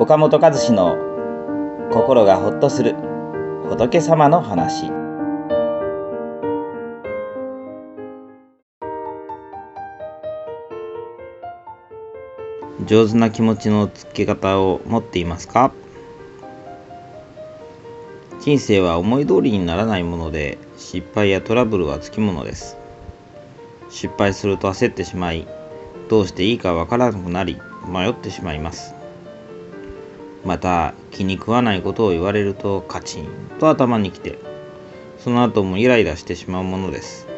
岡本和志の心がほっとする仏様の話。上手な気持ちのつけ方を持っていますか？人生は思い通りにならないもので失敗やトラブルはつきものです。失敗すると焦ってしまいどうしていいかわからなくなり迷ってしまいます。また気に食わないことを言われるとカチンと頭にきてその後もイライラしてしまうものです。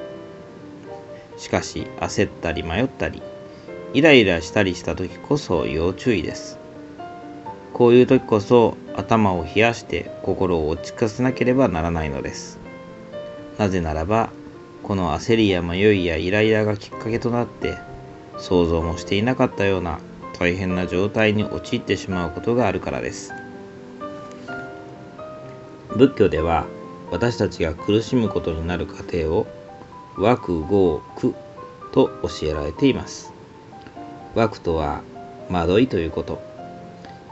しかし焦ったり迷ったりイライラしたりした時こそ要注意です。こういう時こそ頭を冷やして心を落ち着かせなければならないのです。なぜならばこの焦りや迷いやイライラがきっかけとなって想像もしていなかったような大変な状態に陥ってしまうことがあるからです。仏教では私たちが苦しむことになる過程を枠合苦と教えられています。枠とは惑いということ。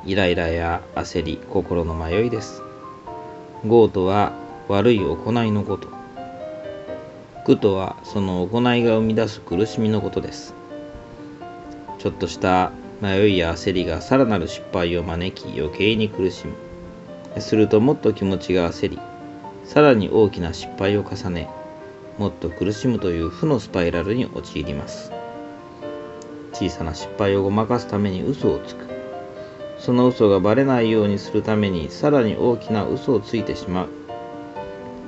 イライラや焦り心の迷いです。業とは悪い行いのこと。苦とはその行いが生み出す苦しみのことです。ちょっとした迷いや焦りがさらなる失敗を招き余計に苦しむ。するともっと気持ちが焦りさらに大きな失敗を重ねもっと苦しむという負のスパイラルに陥ります。小さな失敗をごまかすために嘘をつく。その嘘がバレないようにするためにさらに大きな嘘をついてしまう。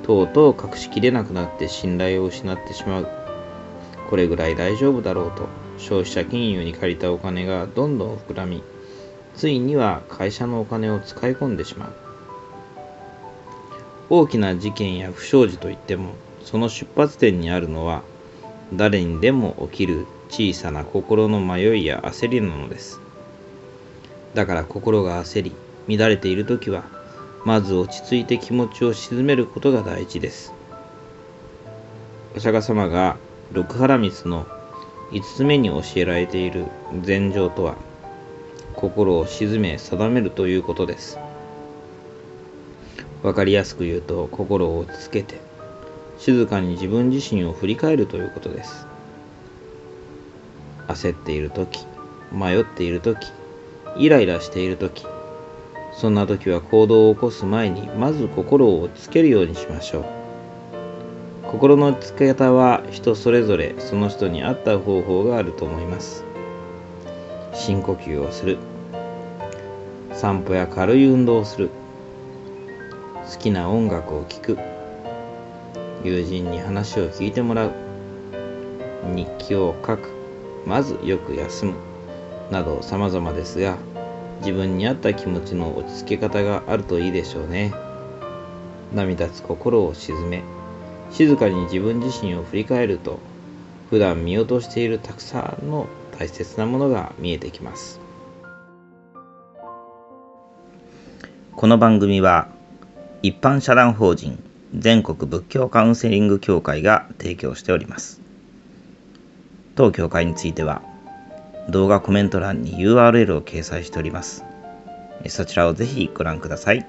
とうとう隠しきれなくなって信頼を失ってしまう。これぐらい大丈夫だろうと。消費者金融に借りたお金がどんどん膨らみついには会社のお金を使い込んでしまう。大きな事件や不祥事といってもその出発点にあるのは誰にでも起きる小さな心の迷いや焦りなのです。だから心が焦り乱れている時はまず落ち着いて気持ちを鎮めることが大事です。お釈迦様が六波羅蜜の5つ目に教えられている禅情とは心を鎮め定めるということです。わかりやすく言うと心を落ち着けて静かに自分自身を振り返るということです。焦っている時迷っている時イライラしている時そんな時は行動を起こす前にまず心を落ち着けるようにしましょう。心のつけ方は人それぞれその人に合った方法があると思います。深呼吸をする。散歩や軽い運動をする。好きな音楽を聴く。友人に話を聞いてもらう。日記を書く。まずよく休む。など様々ですが自分に合った気持ちの落ち着け方があるといいでしょうね。涙つ心を鎮め。静かに自分自身を振り返ると普段見落としているたくさんの大切なものが見えてきます。この番組は一般社団法人全国仏教カウンセリング協会が提供しております。当協会については動画コメント欄に URL を掲載しております。そちらをぜひご覧ください。